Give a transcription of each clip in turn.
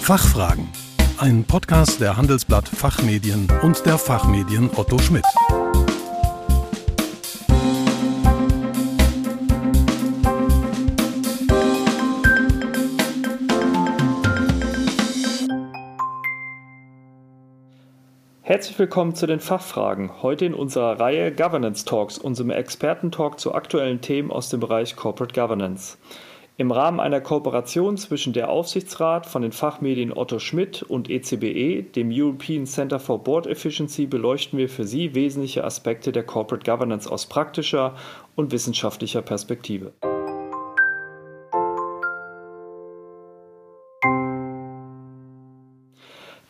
Fachfragen. Ein Podcast der Handelsblatt Fachmedien und der Fachmedien Otto Schmidt. Herzlich willkommen zu den Fachfragen. Heute in unserer Reihe Governance Talks, unserem Expertentalk zu aktuellen Themen aus dem Bereich Corporate Governance. Im Rahmen einer Kooperation zwischen der Aufsichtsrat von den Fachmedien Otto Schmidt und ECBE, e, dem European Center for Board Efficiency, beleuchten wir für Sie wesentliche Aspekte der Corporate Governance aus praktischer und wissenschaftlicher Perspektive.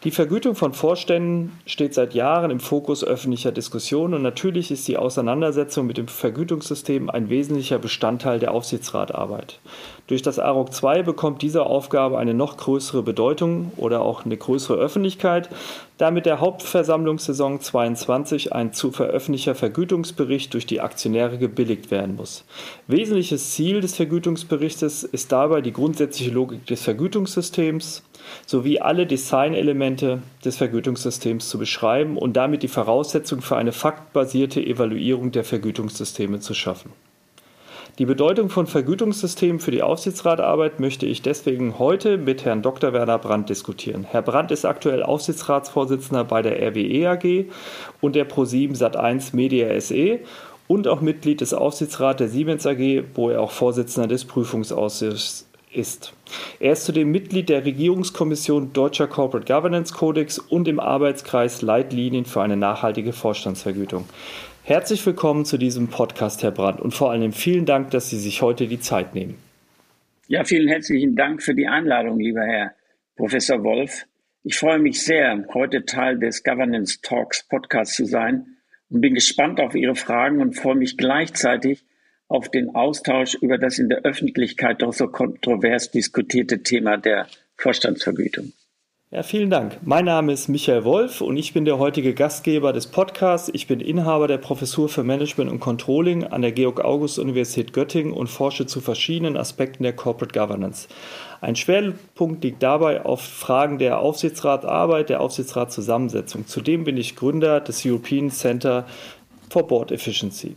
Die Vergütung von Vorständen steht seit Jahren im Fokus öffentlicher Diskussionen und natürlich ist die Auseinandersetzung mit dem Vergütungssystem ein wesentlicher Bestandteil der Aufsichtsratarbeit. Durch das AROG II bekommt diese Aufgabe eine noch größere Bedeutung oder auch eine größere Öffentlichkeit, da mit der Hauptversammlungssaison 22 ein zu veröffentlichter Vergütungsbericht durch die Aktionäre gebilligt werden muss. Wesentliches Ziel des Vergütungsberichtes ist dabei die grundsätzliche Logik des Vergütungssystems, sowie alle Designelemente des Vergütungssystems zu beschreiben und damit die Voraussetzung für eine faktbasierte Evaluierung der Vergütungssysteme zu schaffen. Die Bedeutung von Vergütungssystemen für die Aufsichtsratarbeit möchte ich deswegen heute mit Herrn Dr. Werner Brandt diskutieren. Herr Brandt ist aktuell Aufsichtsratsvorsitzender bei der RWE AG und der Pro7 Sat1 Media SE und auch Mitglied des Aufsichtsrats der Siemens AG, wo er auch Vorsitzender des Prüfungsausschusses ist. Er ist zudem Mitglied der Regierungskommission Deutscher Corporate Governance Codex und im Arbeitskreis Leitlinien für eine nachhaltige Vorstandsvergütung. Herzlich willkommen zu diesem Podcast, Herr Brandt, und vor allem vielen Dank, dass Sie sich heute die Zeit nehmen. Ja, vielen herzlichen Dank für die Einladung, lieber Herr Professor Wolf. Ich freue mich sehr, heute Teil des Governance Talks Podcasts zu sein und bin gespannt auf Ihre Fragen und freue mich gleichzeitig auf den Austausch über das in der Öffentlichkeit doch so kontrovers diskutierte Thema der Vorstandsvergütung. Ja, vielen Dank. Mein Name ist Michael Wolf und ich bin der heutige Gastgeber des Podcasts. Ich bin Inhaber der Professur für Management und Controlling an der Georg-August-Universität Göttingen und forsche zu verschiedenen Aspekten der Corporate Governance. Ein Schwerpunkt liegt dabei auf Fragen der Aufsichtsratarbeit, der Aufsichtsratszusammensetzung. Zudem bin ich Gründer des European Center for Board Efficiency.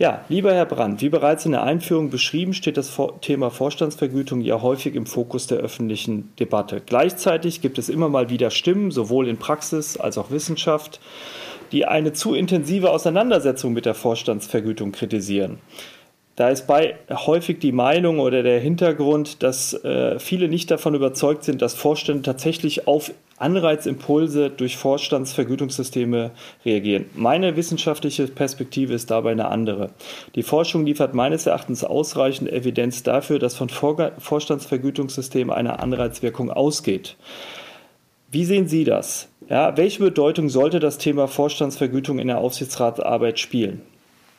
Ja, lieber Herr Brandt, wie bereits in der Einführung beschrieben, steht das Thema Vorstandsvergütung ja häufig im Fokus der öffentlichen Debatte. Gleichzeitig gibt es immer mal wieder Stimmen, sowohl in Praxis als auch Wissenschaft, die eine zu intensive Auseinandersetzung mit der Vorstandsvergütung kritisieren. Da ist bei häufig die Meinung oder der Hintergrund, dass äh, viele nicht davon überzeugt sind, dass Vorstände tatsächlich auf Anreizimpulse durch Vorstandsvergütungssysteme reagieren. Meine wissenschaftliche Perspektive ist dabei eine andere. Die Forschung liefert meines Erachtens ausreichend Evidenz dafür, dass von Vor Vorstandsvergütungssystemen eine Anreizwirkung ausgeht. Wie sehen Sie das? Ja, welche Bedeutung sollte das Thema Vorstandsvergütung in der Aufsichtsratsarbeit spielen?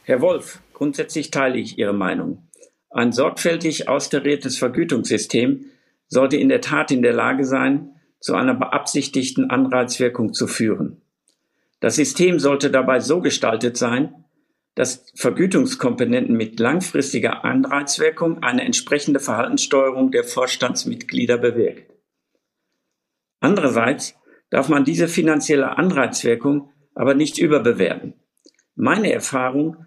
Herr Wolf, grundsätzlich teile ich Ihre Meinung. Ein sorgfältig austariertes Vergütungssystem sollte in der Tat in der Lage sein, zu einer beabsichtigten Anreizwirkung zu führen. Das System sollte dabei so gestaltet sein, dass Vergütungskomponenten mit langfristiger Anreizwirkung eine entsprechende Verhaltenssteuerung der Vorstandsmitglieder bewirkt. Andererseits darf man diese finanzielle Anreizwirkung aber nicht überbewerten. Meine Erfahrung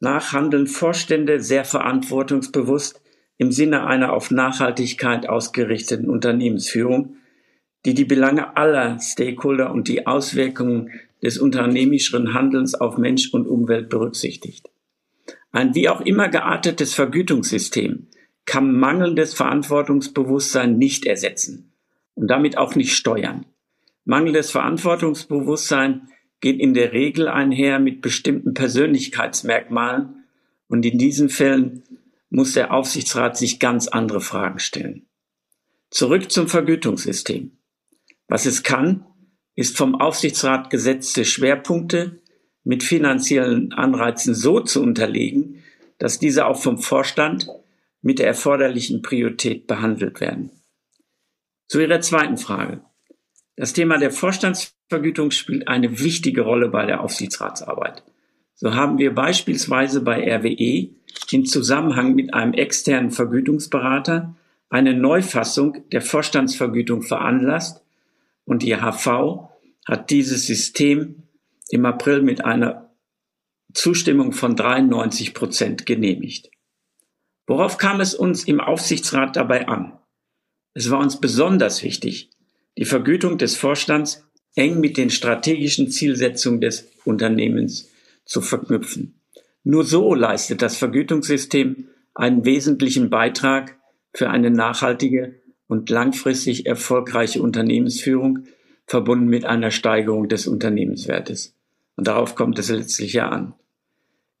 nach handeln Vorstände sehr verantwortungsbewusst im Sinne einer auf Nachhaltigkeit ausgerichteten Unternehmensführung, die die Belange aller Stakeholder und die Auswirkungen des unternehmischen Handelns auf Mensch und Umwelt berücksichtigt. Ein wie auch immer geartetes Vergütungssystem kann mangelndes Verantwortungsbewusstsein nicht ersetzen und damit auch nicht steuern. Mangelndes Verantwortungsbewusstsein geht in der Regel einher mit bestimmten Persönlichkeitsmerkmalen und in diesen Fällen muss der Aufsichtsrat sich ganz andere Fragen stellen. Zurück zum Vergütungssystem. Was es kann, ist vom Aufsichtsrat gesetzte Schwerpunkte mit finanziellen Anreizen so zu unterlegen, dass diese auch vom Vorstand mit der erforderlichen Priorität behandelt werden. Zu Ihrer zweiten Frage. Das Thema der Vorstandsvergütung spielt eine wichtige Rolle bei der Aufsichtsratsarbeit. So haben wir beispielsweise bei RWE in Zusammenhang mit einem externen Vergütungsberater eine Neufassung der Vorstandsvergütung veranlasst und die HV hat dieses System im April mit einer Zustimmung von 93 Prozent genehmigt. Worauf kam es uns im Aufsichtsrat dabei an? Es war uns besonders wichtig, die Vergütung des Vorstands eng mit den strategischen Zielsetzungen des Unternehmens zu verknüpfen. Nur so leistet das Vergütungssystem einen wesentlichen Beitrag für eine nachhaltige und langfristig erfolgreiche Unternehmensführung, verbunden mit einer Steigerung des Unternehmenswertes. Und darauf kommt es letztlich ja an.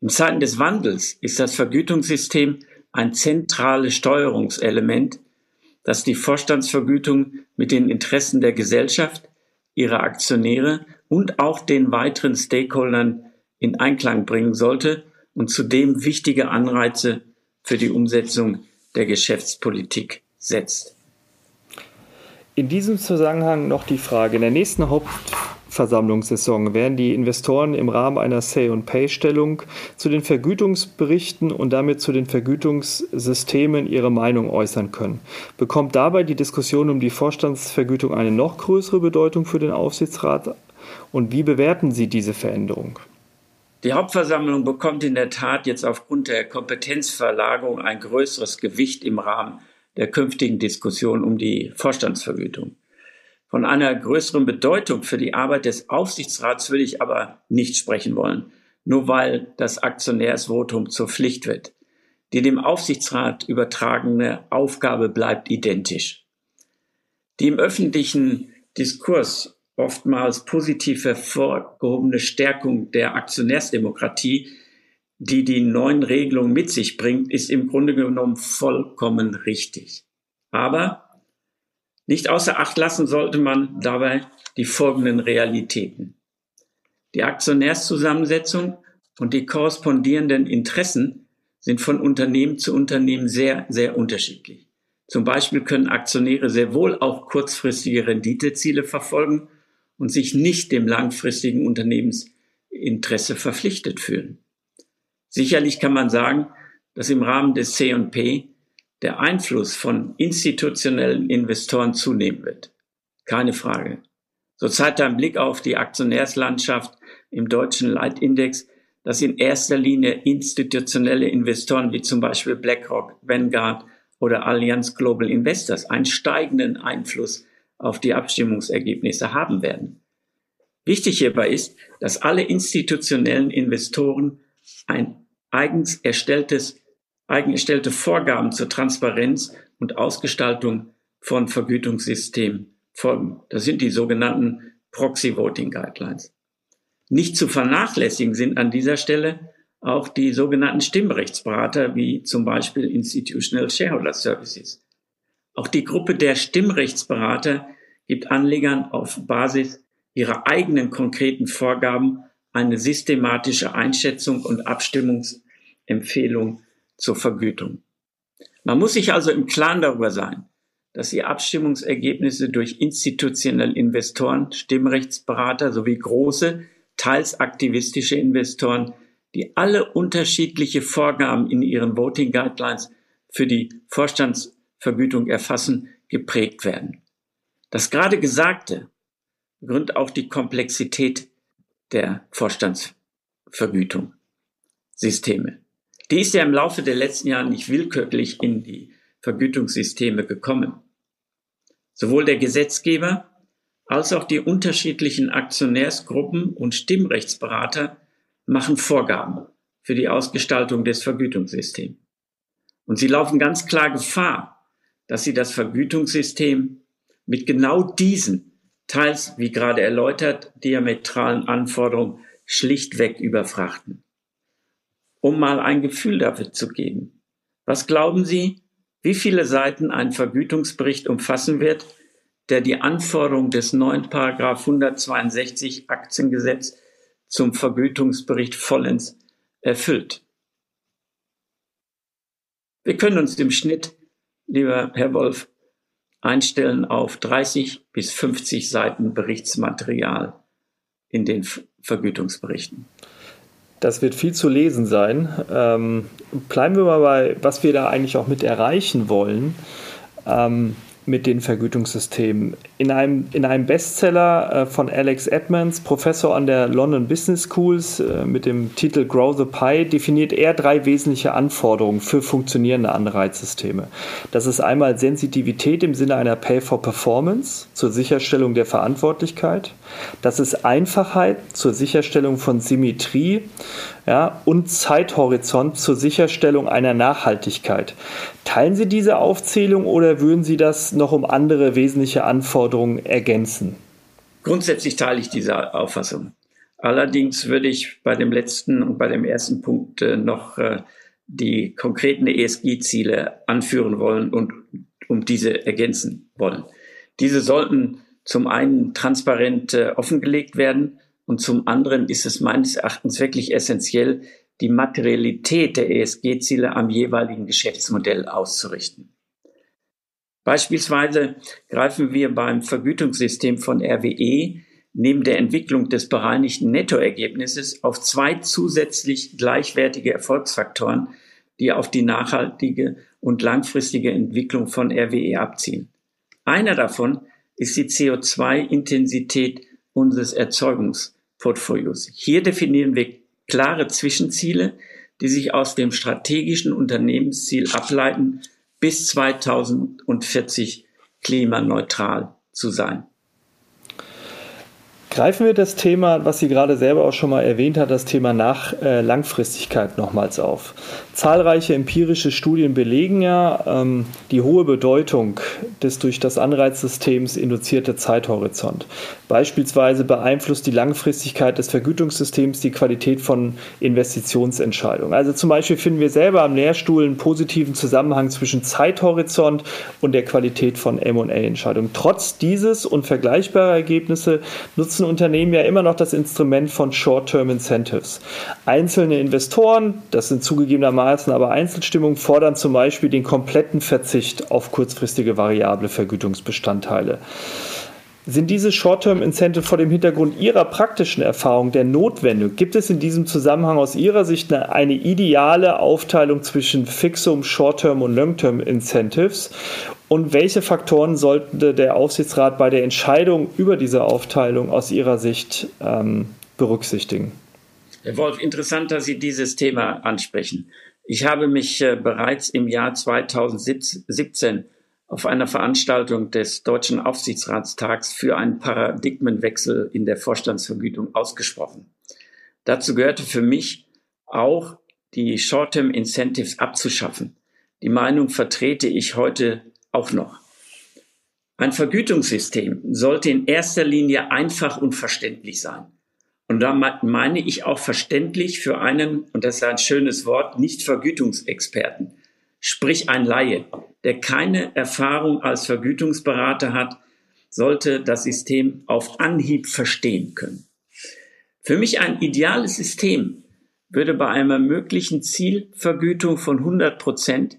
In Zeiten des Wandels ist das Vergütungssystem ein zentrales Steuerungselement, das die Vorstandsvergütung mit den Interessen der Gesellschaft, ihrer Aktionäre und auch den weiteren Stakeholdern in Einklang bringen sollte und zudem wichtige Anreize für die Umsetzung der Geschäftspolitik setzt. In diesem Zusammenhang noch die Frage, in der nächsten Hauptversammlungssaison werden die Investoren im Rahmen einer Say-on-Pay-Stellung zu den Vergütungsberichten und damit zu den Vergütungssystemen ihre Meinung äußern können. Bekommt dabei die Diskussion um die Vorstandsvergütung eine noch größere Bedeutung für den Aufsichtsrat und wie bewerten Sie diese Veränderung? Die Hauptversammlung bekommt in der Tat jetzt aufgrund der Kompetenzverlagerung ein größeres Gewicht im Rahmen der künftigen Diskussion um die Vorstandsvergütung. Von einer größeren Bedeutung für die Arbeit des Aufsichtsrats würde ich aber nicht sprechen wollen, nur weil das Aktionärsvotum zur Pflicht wird. Die dem Aufsichtsrat übertragene Aufgabe bleibt identisch. Die im öffentlichen Diskurs oftmals positiv hervorgehobene Stärkung der Aktionärsdemokratie, die die neuen Regelungen mit sich bringt, ist im Grunde genommen vollkommen richtig. Aber nicht außer Acht lassen sollte man dabei die folgenden Realitäten. Die Aktionärszusammensetzung und die korrespondierenden Interessen sind von Unternehmen zu Unternehmen sehr, sehr unterschiedlich. Zum Beispiel können Aktionäre sehr wohl auch kurzfristige Renditeziele verfolgen und sich nicht dem langfristigen Unternehmensinteresse verpflichtet fühlen. Sicherlich kann man sagen, dass im Rahmen des C&P der Einfluss von institutionellen Investoren zunehmen wird. Keine Frage. So zeigt ein Blick auf die Aktionärslandschaft im deutschen Leitindex, dass in erster Linie institutionelle Investoren wie zum Beispiel BlackRock, Vanguard oder Allianz Global Investors einen steigenden Einfluss auf die Abstimmungsergebnisse haben werden. Wichtig hierbei ist, dass alle institutionellen Investoren ein eigens erstelltes, eigen erstellte Vorgaben zur Transparenz und Ausgestaltung von Vergütungssystemen folgen. Das sind die sogenannten Proxy Voting Guidelines. Nicht zu vernachlässigen sind an dieser Stelle auch die sogenannten Stimmrechtsberater wie zum Beispiel Institutional Shareholder Services. Auch die Gruppe der Stimmrechtsberater gibt Anlegern auf Basis ihrer eigenen konkreten Vorgaben eine systematische Einschätzung und Abstimmungsempfehlung zur Vergütung. Man muss sich also im Klaren darüber sein, dass die Abstimmungsergebnisse durch institutionelle Investoren, Stimmrechtsberater sowie große, teils aktivistische Investoren, die alle unterschiedliche Vorgaben in ihren Voting Guidelines für die Vorstands Vergütung erfassen, geprägt werden. Das gerade Gesagte begründet auch die Komplexität der Vorstandsvergütung Systeme. Die ist ja im Laufe der letzten Jahre nicht willkürlich in die Vergütungssysteme gekommen. Sowohl der Gesetzgeber als auch die unterschiedlichen Aktionärsgruppen und Stimmrechtsberater machen Vorgaben für die Ausgestaltung des Vergütungssystems. Und sie laufen ganz klar Gefahr, dass sie das Vergütungssystem mit genau diesen, teils, wie gerade erläutert, diametralen Anforderungen schlichtweg überfrachten. Um mal ein Gefühl dafür zu geben. Was glauben Sie, wie viele Seiten ein Vergütungsbericht umfassen wird, der die Anforderungen des neuen Paragraph 162 Aktiengesetz zum Vergütungsbericht vollends erfüllt? Wir können uns im Schnitt lieber Herr Wolf, einstellen auf 30 bis 50 Seiten Berichtsmaterial in den Vergütungsberichten. Das wird viel zu lesen sein. Ähm, bleiben wir mal bei, was wir da eigentlich auch mit erreichen wollen. ähm, mit den Vergütungssystemen. In einem, in einem Bestseller äh, von Alex Edmonds, Professor an der London Business Schools äh, mit dem Titel Grow the Pie, definiert er drei wesentliche Anforderungen für funktionierende Anreizsysteme. Das ist einmal Sensitivität im Sinne einer Pay for Performance zur Sicherstellung der Verantwortlichkeit. Das ist Einfachheit zur Sicherstellung von Symmetrie ja, und Zeithorizont zur Sicherstellung einer Nachhaltigkeit. Teilen Sie diese Aufzählung oder würden Sie das noch um andere wesentliche Anforderungen ergänzen? Grundsätzlich teile ich diese Auffassung. Allerdings würde ich bei dem letzten und bei dem ersten Punkt äh, noch äh, die konkreten ESG-Ziele anführen wollen und um diese ergänzen wollen. Diese sollten zum einen transparent äh, offengelegt werden und zum anderen ist es meines Erachtens wirklich essentiell, die Materialität der ESG-Ziele am jeweiligen Geschäftsmodell auszurichten. Beispielsweise greifen wir beim Vergütungssystem von RWE neben der Entwicklung des bereinigten Nettoergebnisses auf zwei zusätzlich gleichwertige Erfolgsfaktoren, die auf die nachhaltige und langfristige Entwicklung von RWE abzielen. Einer davon ist die CO2-Intensität unseres Erzeugungs Portfolios. Hier definieren wir klare Zwischenziele, die sich aus dem strategischen Unternehmensziel ableiten, bis 2040 klimaneutral zu sein. Greifen wir das Thema, was sie gerade selber auch schon mal erwähnt hat, das Thema nach äh, Langfristigkeit nochmals auf. Zahlreiche empirische Studien belegen ja ähm, die hohe Bedeutung des durch das Anreizsystems induzierte Zeithorizont. Beispielsweise beeinflusst die Langfristigkeit des Vergütungssystems die Qualität von Investitionsentscheidungen. Also zum Beispiel finden wir selber am Lehrstuhl einen positiven Zusammenhang zwischen Zeithorizont und der Qualität von M&A-Entscheidungen. Trotz dieses und vergleichbarer Ergebnisse nutzen nutzen Unternehmen ja immer noch das Instrument von Short-Term Incentives. Einzelne Investoren, das sind zugegebenermaßen aber Einzelstimmungen, fordern zum Beispiel den kompletten Verzicht auf kurzfristige variable Vergütungsbestandteile. Sind diese Short-Term-Incentive vor dem Hintergrund Ihrer praktischen Erfahrung der notwendig? Gibt es in diesem Zusammenhang aus Ihrer Sicht eine, eine ideale Aufteilung zwischen Fixum, Short-Term und Long-Term-Incentives? Und welche Faktoren sollte der Aufsichtsrat bei der Entscheidung über diese Aufteilung aus Ihrer Sicht ähm, berücksichtigen? Herr Wolf, interessant, dass Sie dieses Thema ansprechen. Ich habe mich äh, bereits im Jahr 2017 auf einer Veranstaltung des Deutschen Aufsichtsratstags für einen Paradigmenwechsel in der Vorstandsvergütung ausgesprochen. Dazu gehörte für mich auch, die Short-Term Incentives abzuschaffen. Die Meinung vertrete ich heute auch noch. Ein Vergütungssystem sollte in erster Linie einfach und verständlich sein. Und da meine ich auch verständlich für einen, und das ist ein schönes Wort, nicht Vergütungsexperten sprich ein Laie, der keine Erfahrung als Vergütungsberater hat, sollte das System auf Anhieb verstehen können. Für mich ein ideales System würde bei einer möglichen Zielvergütung von 100 Prozent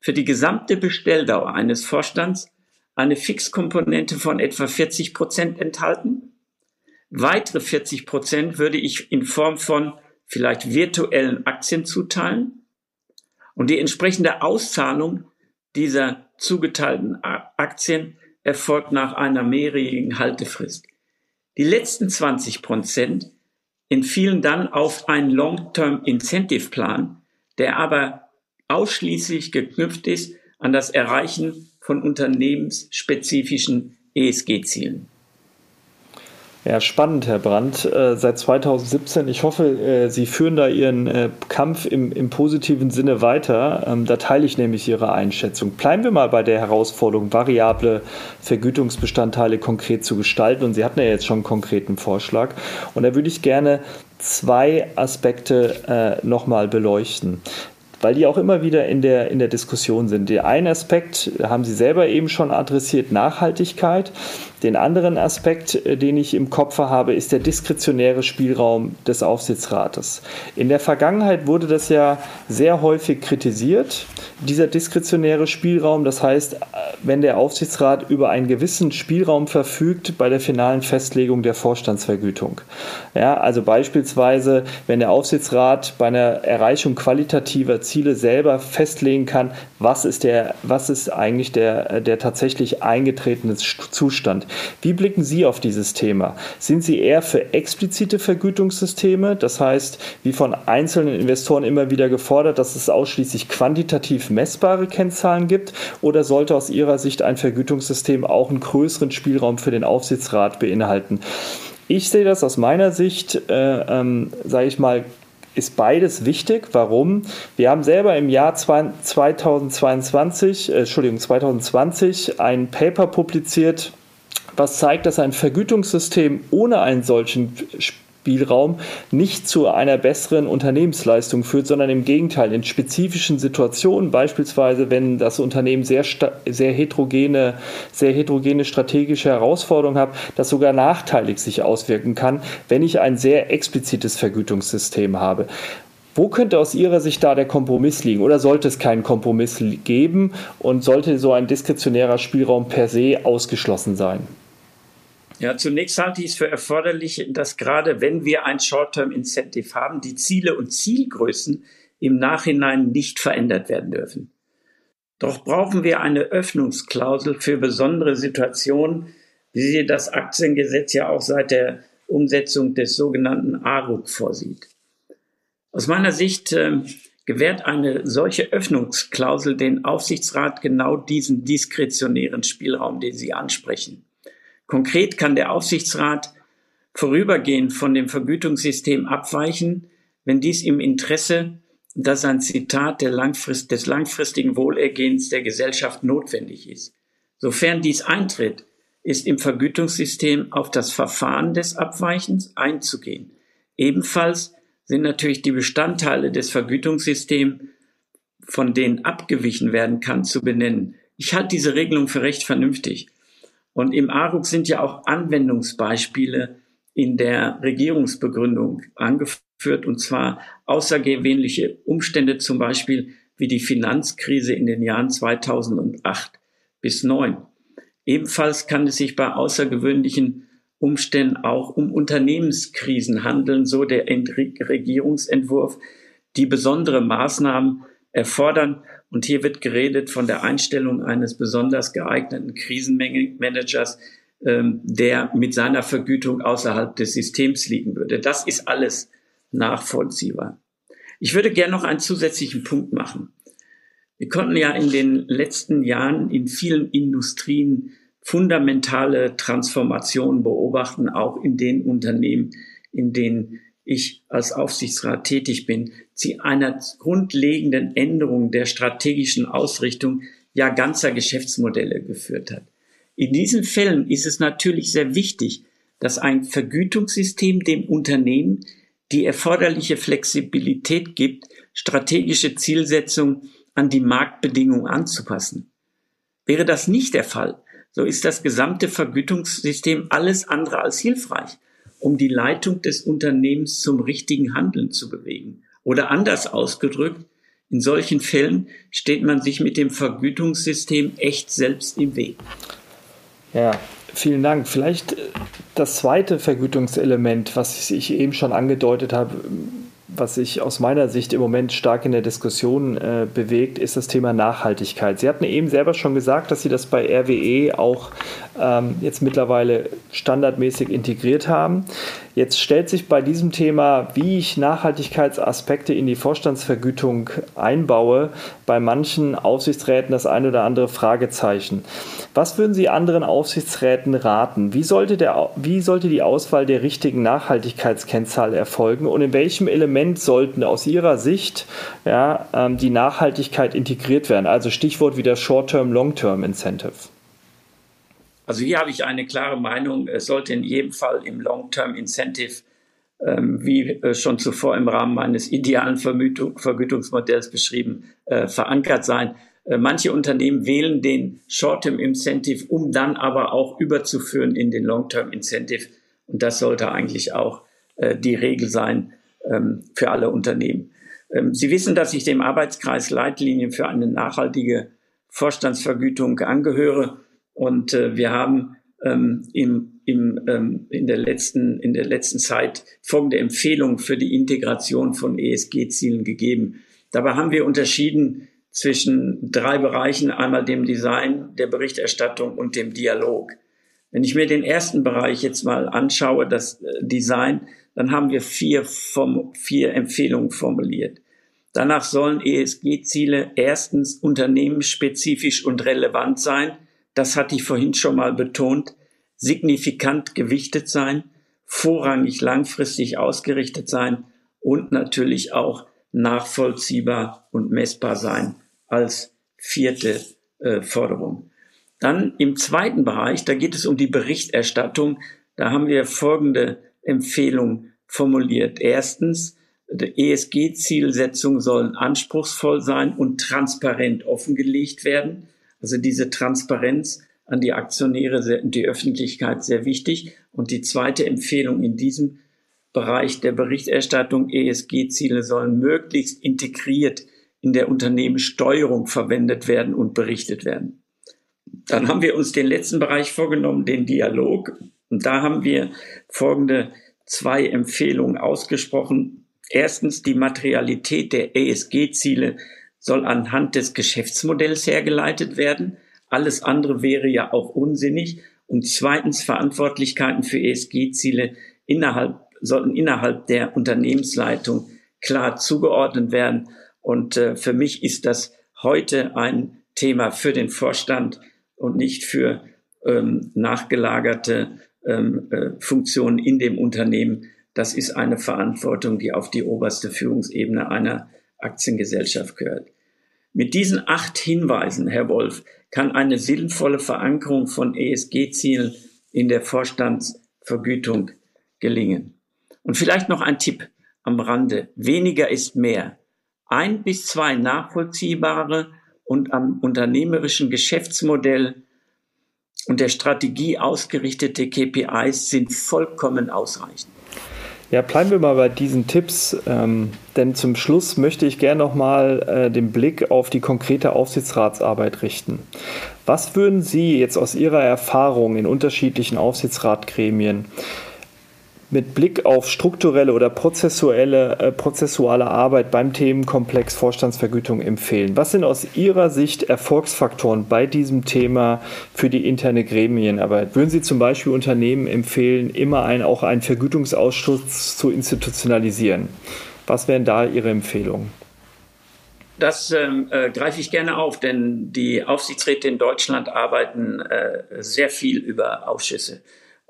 für die gesamte Bestelldauer eines Vorstands eine Fixkomponente von etwa 40 Prozent enthalten. Weitere 40 Prozent würde ich in Form von vielleicht virtuellen Aktien zuteilen und die entsprechende Auszahlung dieser zugeteilten Aktien erfolgt nach einer mehrjährigen Haltefrist. Die letzten 20 Prozent entfielen dann auf einen Long-Term Incentive Plan, der aber ausschließlich geknüpft ist an das Erreichen von unternehmensspezifischen ESG-Zielen. Ja, spannend, Herr Brandt. Äh, seit 2017. Ich hoffe, äh, Sie führen da Ihren äh, Kampf im, im positiven Sinne weiter. Ähm, da teile ich nämlich Ihre Einschätzung. Bleiben wir mal bei der Herausforderung, variable Vergütungsbestandteile konkret zu gestalten. Und Sie hatten ja jetzt schon einen konkreten Vorschlag. Und da würde ich gerne zwei Aspekte äh, nochmal beleuchten weil die auch immer wieder in der, in der Diskussion sind. Der eine Aspekt haben Sie selber eben schon adressiert, Nachhaltigkeit. Den anderen Aspekt, äh, den ich im Kopf habe, ist der diskretionäre Spielraum des Aufsichtsrates. In der Vergangenheit wurde das ja sehr häufig kritisiert, dieser diskretionäre Spielraum. Das heißt, wenn der Aufsichtsrat über einen gewissen Spielraum verfügt bei der finalen Festlegung der Vorstandsvergütung. Ja, also beispielsweise, wenn der Aufsichtsrat bei einer Erreichung qualitativer Ziele selber festlegen kann, was ist der, was ist eigentlich der, der tatsächlich eingetretene Zustand. Wie blicken Sie auf dieses Thema? Sind Sie eher für explizite Vergütungssysteme, das heißt, wie von einzelnen Investoren immer wieder gefordert, dass es ausschließlich quantitativ messbare Kennzahlen gibt, oder sollte aus Ihrer Sicht ein Vergütungssystem auch einen größeren Spielraum für den Aufsichtsrat beinhalten? Ich sehe das aus meiner Sicht, äh, ähm, sage ich mal, ist beides wichtig. Warum? Wir haben selber im Jahr 2022, äh, Entschuldigung, 2020 ein Paper publiziert, was zeigt, dass ein Vergütungssystem ohne einen solchen Spielraum nicht zu einer besseren Unternehmensleistung führt, sondern im Gegenteil in spezifischen Situationen, beispielsweise wenn das Unternehmen sehr, sehr heterogene, sehr heterogene strategische Herausforderungen hat, das sogar nachteilig sich auswirken kann, wenn ich ein sehr explizites Vergütungssystem habe. Wo könnte aus Ihrer Sicht da der Kompromiss liegen? Oder sollte es keinen Kompromiss geben und sollte so ein diskretionärer Spielraum per se ausgeschlossen sein? Ja, zunächst halte ich es für erforderlich, dass gerade wenn wir ein Short-Term-Incentive haben, die Ziele und Zielgrößen im Nachhinein nicht verändert werden dürfen. Doch brauchen wir eine Öffnungsklausel für besondere Situationen, wie sie das Aktiengesetz ja auch seit der Umsetzung des sogenannten ARUG vorsieht. Aus meiner Sicht äh, gewährt eine solche Öffnungsklausel den Aufsichtsrat genau diesen diskretionären Spielraum, den Sie ansprechen. Konkret kann der Aufsichtsrat vorübergehend von dem Vergütungssystem abweichen, wenn dies im Interesse, das ein Zitat Langfrist, des langfristigen Wohlergehens der Gesellschaft notwendig ist. Sofern dies eintritt, ist im Vergütungssystem auf das Verfahren des Abweichens einzugehen. Ebenfalls sind natürlich die Bestandteile des Vergütungssystems, von denen abgewichen werden kann, zu benennen. Ich halte diese Regelung für recht vernünftig. Und im ARUG sind ja auch Anwendungsbeispiele in der Regierungsbegründung angeführt, und zwar außergewöhnliche Umstände, zum Beispiel wie die Finanzkrise in den Jahren 2008 bis 2009. Ebenfalls kann es sich bei außergewöhnlichen Umständen auch um Unternehmenskrisen handeln, so der Regierungsentwurf, die besondere Maßnahmen erfordern und hier wird geredet von der Einstellung eines besonders geeigneten Krisenmanagers, ähm, der mit seiner Vergütung außerhalb des Systems liegen würde. Das ist alles nachvollziehbar. Ich würde gerne noch einen zusätzlichen Punkt machen. Wir konnten ja in den letzten Jahren in vielen Industrien fundamentale Transformationen beobachten, auch in den Unternehmen, in denen ich als Aufsichtsrat tätig bin, zu einer grundlegenden Änderung der strategischen Ausrichtung ja ganzer Geschäftsmodelle geführt hat. In diesen Fällen ist es natürlich sehr wichtig, dass ein Vergütungssystem dem Unternehmen die erforderliche Flexibilität gibt, strategische Zielsetzungen an die Marktbedingungen anzupassen. Wäre das nicht der Fall, so ist das gesamte Vergütungssystem alles andere als hilfreich um die Leitung des Unternehmens zum richtigen Handeln zu bewegen. Oder anders ausgedrückt, in solchen Fällen steht man sich mit dem Vergütungssystem echt selbst im Weg. Ja, vielen Dank. Vielleicht äh, das zweite Vergütungselement, was ich eben schon angedeutet habe, was sich aus meiner Sicht im Moment stark in der Diskussion äh, bewegt, ist das Thema Nachhaltigkeit. Sie hatten eben selber schon gesagt, dass Sie das bei RWE auch ähm, jetzt mittlerweile standardmäßig integriert haben. Jetzt stellt sich bei diesem Thema, wie ich Nachhaltigkeitsaspekte in die Vorstandsvergütung einbaue, bei manchen Aufsichtsräten das ein oder andere Fragezeichen. Was würden Sie anderen Aufsichtsräten raten? Wie sollte, der, wie sollte die Auswahl der richtigen Nachhaltigkeitskennzahl erfolgen und in welchem Element sollten aus Ihrer Sicht ja, ähm, die Nachhaltigkeit integriert werden? Also Stichwort wieder Short-Term, Long-Term Incentive. Also hier habe ich eine klare Meinung. Es sollte in jedem Fall im Long-Term Incentive, ähm, wie äh, schon zuvor im Rahmen meines idealen Vermütung, Vergütungsmodells beschrieben, äh, verankert sein. Äh, manche Unternehmen wählen den Short-Term Incentive, um dann aber auch überzuführen in den Long-Term Incentive. Und das sollte eigentlich auch äh, die Regel sein ähm, für alle Unternehmen. Ähm, Sie wissen, dass ich dem Arbeitskreis Leitlinien für eine nachhaltige Vorstandsvergütung angehöre. Und äh, wir haben ähm, im, im, ähm, in, der letzten, in der letzten Zeit folgende Empfehlung für die Integration von ESG-Zielen gegeben. Dabei haben wir unterschieden zwischen drei Bereichen, einmal dem Design, der Berichterstattung und dem Dialog. Wenn ich mir den ersten Bereich jetzt mal anschaue, das äh, Design, dann haben wir vier, vier Empfehlungen formuliert. Danach sollen ESG-Ziele erstens unternehmensspezifisch und relevant sein. Das hatte ich vorhin schon mal betont. Signifikant gewichtet sein, vorrangig langfristig ausgerichtet sein und natürlich auch nachvollziehbar und messbar sein als vierte äh, Forderung. Dann im zweiten Bereich, da geht es um die Berichterstattung. Da haben wir folgende Empfehlung formuliert. Erstens, die ESG-Zielsetzungen sollen anspruchsvoll sein und transparent offengelegt werden. Also diese Transparenz an die Aktionäre und die Öffentlichkeit sehr wichtig. Und die zweite Empfehlung in diesem Bereich der Berichterstattung, ESG-Ziele sollen möglichst integriert in der Unternehmenssteuerung verwendet werden und berichtet werden. Dann haben wir uns den letzten Bereich vorgenommen, den Dialog. Und da haben wir folgende zwei Empfehlungen ausgesprochen. Erstens, die Materialität der ESG-Ziele soll anhand des Geschäftsmodells hergeleitet werden. Alles andere wäre ja auch unsinnig. Und zweitens, Verantwortlichkeiten für ESG-Ziele innerhalb, sollten innerhalb der Unternehmensleitung klar zugeordnet werden. Und äh, für mich ist das heute ein Thema für den Vorstand und nicht für ähm, nachgelagerte ähm, äh, Funktionen in dem Unternehmen. Das ist eine Verantwortung, die auf die oberste Führungsebene einer Aktiengesellschaft gehört. Mit diesen acht Hinweisen, Herr Wolf, kann eine sinnvolle Verankerung von ESG-Zielen in der Vorstandsvergütung gelingen. Und vielleicht noch ein Tipp am Rande. Weniger ist mehr. Ein bis zwei nachvollziehbare und am unternehmerischen Geschäftsmodell und der Strategie ausgerichtete KPIs sind vollkommen ausreichend. Ja, bleiben wir mal bei diesen Tipps, ähm, denn zum Schluss möchte ich gerne nochmal äh, den Blick auf die konkrete Aufsichtsratsarbeit richten. Was würden Sie jetzt aus Ihrer Erfahrung in unterschiedlichen Aufsichtsratgremien mit Blick auf strukturelle oder prozessuelle, äh, prozessuale Arbeit beim Themenkomplex Vorstandsvergütung empfehlen? Was sind aus Ihrer Sicht Erfolgsfaktoren bei diesem Thema für die interne Gremienarbeit? Würden Sie zum Beispiel Unternehmen empfehlen, immer ein, auch einen Vergütungsausschuss zu institutionalisieren? Was wären da Ihre Empfehlungen? Das ähm, äh, greife ich gerne auf, denn die Aufsichtsräte in Deutschland arbeiten äh, sehr viel über Ausschüsse.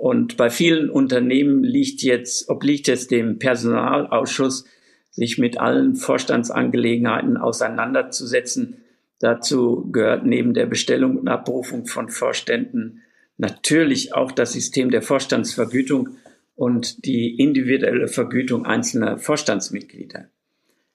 Und bei vielen Unternehmen liegt jetzt, obliegt es dem Personalausschuss, sich mit allen Vorstandsangelegenheiten auseinanderzusetzen. Dazu gehört neben der Bestellung und Abberufung von Vorständen natürlich auch das System der Vorstandsvergütung und die individuelle Vergütung einzelner Vorstandsmitglieder.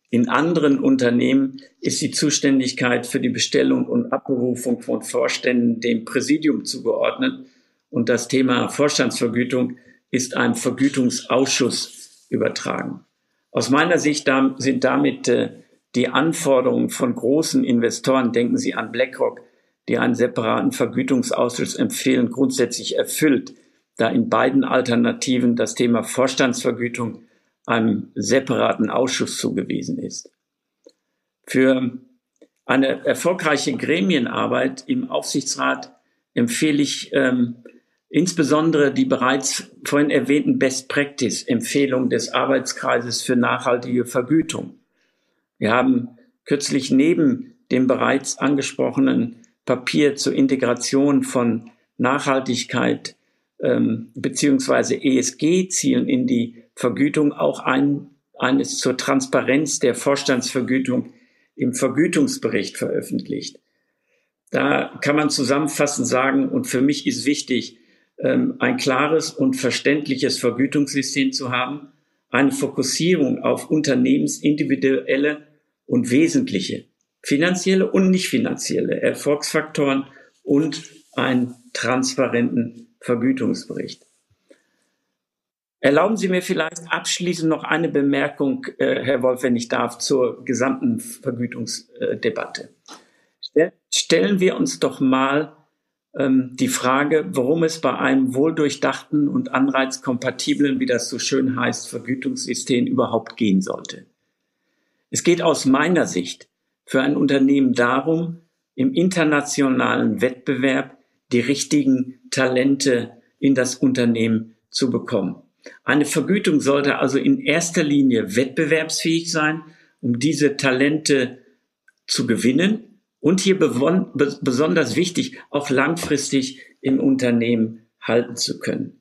In anderen Unternehmen ist die Zuständigkeit für die Bestellung und Abberufung von Vorständen dem Präsidium zugeordnet und das Thema Vorstandsvergütung ist ein Vergütungsausschuss übertragen. Aus meiner Sicht sind damit äh, die Anforderungen von großen Investoren, denken Sie an BlackRock, die einen separaten Vergütungsausschuss empfehlen, grundsätzlich erfüllt, da in beiden Alternativen das Thema Vorstandsvergütung einem separaten Ausschuss zugewiesen ist. Für eine erfolgreiche Gremienarbeit im Aufsichtsrat empfehle ich ähm, Insbesondere die bereits vorhin erwähnten Best Practice Empfehlungen des Arbeitskreises für nachhaltige Vergütung. Wir haben kürzlich neben dem bereits angesprochenen Papier zur Integration von Nachhaltigkeit ähm, beziehungsweise ESG-Zielen in die Vergütung auch ein, eines zur Transparenz der Vorstandsvergütung im Vergütungsbericht veröffentlicht. Da kann man zusammenfassend sagen, und für mich ist wichtig, ein klares und verständliches Vergütungssystem zu haben, eine Fokussierung auf unternehmensindividuelle und wesentliche finanzielle und nicht finanzielle Erfolgsfaktoren und einen transparenten Vergütungsbericht. Erlauben Sie mir vielleicht abschließend noch eine Bemerkung, äh, Herr Wolf, wenn ich darf, zur gesamten Vergütungsdebatte. stellen wir uns doch mal ähm, die Frage, worum es bei einem wohldurchdachten und anreizkompatiblen, wie das so schön heißt, Vergütungssystem überhaupt gehen sollte. Es geht aus meiner Sicht für ein Unternehmen darum, im internationalen Wettbewerb die richtigen Talente in das Unternehmen zu bekommen. Eine Vergütung sollte also in erster Linie wettbewerbsfähig sein, um diese Talente zu gewinnen und hier besonders wichtig, auch langfristig im Unternehmen halten zu können.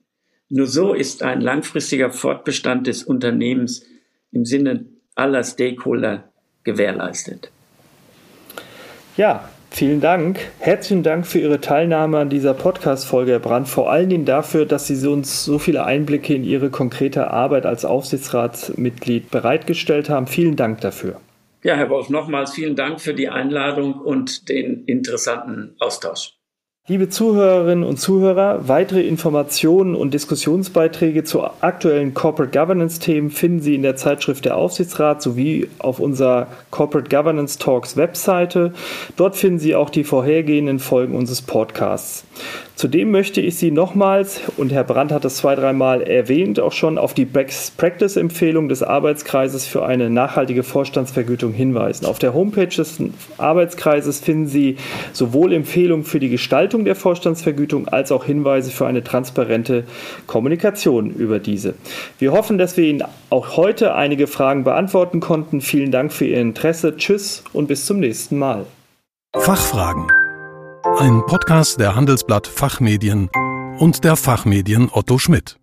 Nur so ist ein langfristiger Fortbestand des Unternehmens im Sinne aller Stakeholder gewährleistet. Ja, Vielen Dank. Herzlichen Dank für Ihre Teilnahme an dieser Podcast-Folge, Herr Brandt. Vor allen Dingen dafür, dass Sie uns so viele Einblicke in Ihre konkrete Arbeit als Aufsichtsratsmitglied bereitgestellt haben. Vielen Dank dafür. Ja, Herr Wolf, nochmals vielen Dank für die Einladung und den interessanten Austausch. Liebe Zuhörerinnen und Zuhörer, weitere Informationen und Diskussionsbeiträge zu aktuellen Corporate Governance Themen finden Sie in der Zeitschrift der Aufsichtsrat sowie auf unserer Corporate Governance Talks Webseite. Dort finden Sie auch die vorhergehenden Folgen unseres Podcasts. Zudem möchte ich Sie nochmals, und Herr Brandt hat das zwei, dreimal erwähnt, auch schon auf die Best Practice Empfehlung des Arbeitskreises für eine nachhaltige Vorstandsvergütung hinweisen. Auf der Homepage des Arbeitskreises finden Sie sowohl Empfehlungen für die Gestaltung der Vorstandsvergütung als auch Hinweise für eine transparente Kommunikation über diese. Wir hoffen, dass wir Ihnen auch heute einige Fragen beantworten konnten. Vielen Dank für Ihr Interesse. Tschüss und bis zum nächsten Mal. Fachfragen ein Podcast der Handelsblatt Fachmedien und der Fachmedien Otto Schmidt.